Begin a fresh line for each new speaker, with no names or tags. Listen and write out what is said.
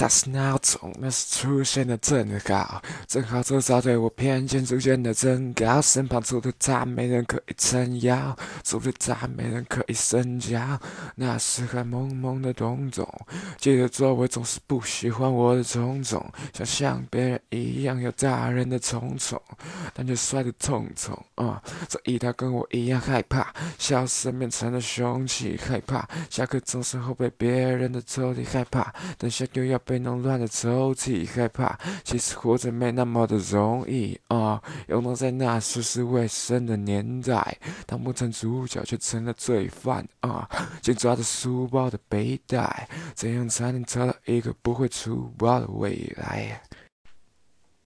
它是闹钟，那是出现的正好，正好周遭对我偏见逐渐的增高，身旁除了他没人可以撑腰，除了他没人可以深交。那时还懵懵的懂懂，记得周围总是不喜欢我的种种，想像别人一样有大人的宠宠，但却摔得痛痛。啊，这一他跟我一样害怕，消失变成了凶器，害怕下课钟声后被别人的抽屉害怕，等下又要被弄乱的抽屉害怕。其实活着没那么的容易啊，又能在那涉世未深的年代，当不成主角却成了罪犯啊，紧抓着书包的背带，怎样才能找到一个不会出包的未来？